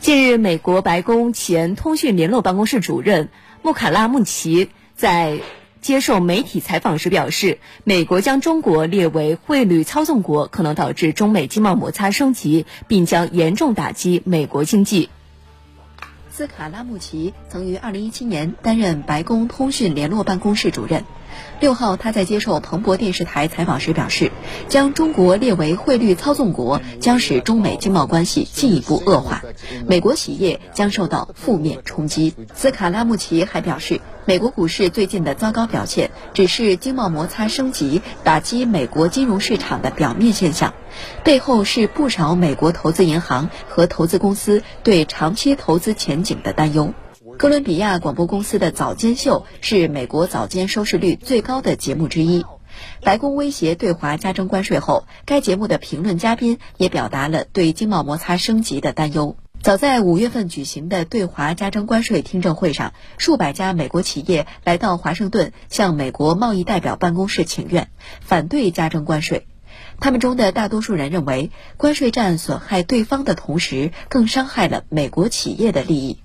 近日，美国白宫前通讯联络办公室主任穆卡拉穆奇在接受媒体采访时表示，美国将中国列为汇率操纵国，可能导致中美经贸摩擦升级，并将严重打击美国经济。斯卡拉穆奇曾于2017年担任白宫通讯联络办公室主任。六号，他在接受彭博电视台采访时表示，将中国列为汇率操纵国将使中美经贸关系进一步恶化，美国企业将受到负面冲击。斯卡拉穆齐还表示，美国股市最近的糟糕表现只是经贸摩擦升级打击美国金融市场的表面现象，背后是不少美国投资银行和投资公司对长期投资前景的担忧。哥伦比亚广播公司的早间秀是美国早间收视率最高的节目之一。白宫威胁对华加征关税后，该节目的评论嘉宾也表达了对经贸摩擦升级的担忧。早在五月份举行的对华加征关税听证会上，数百家美国企业来到华盛顿向美国贸易代表办公室请愿，反对加征关税。他们中的大多数人认为，关税战损害对方的同时，更伤害了美国企业的利益。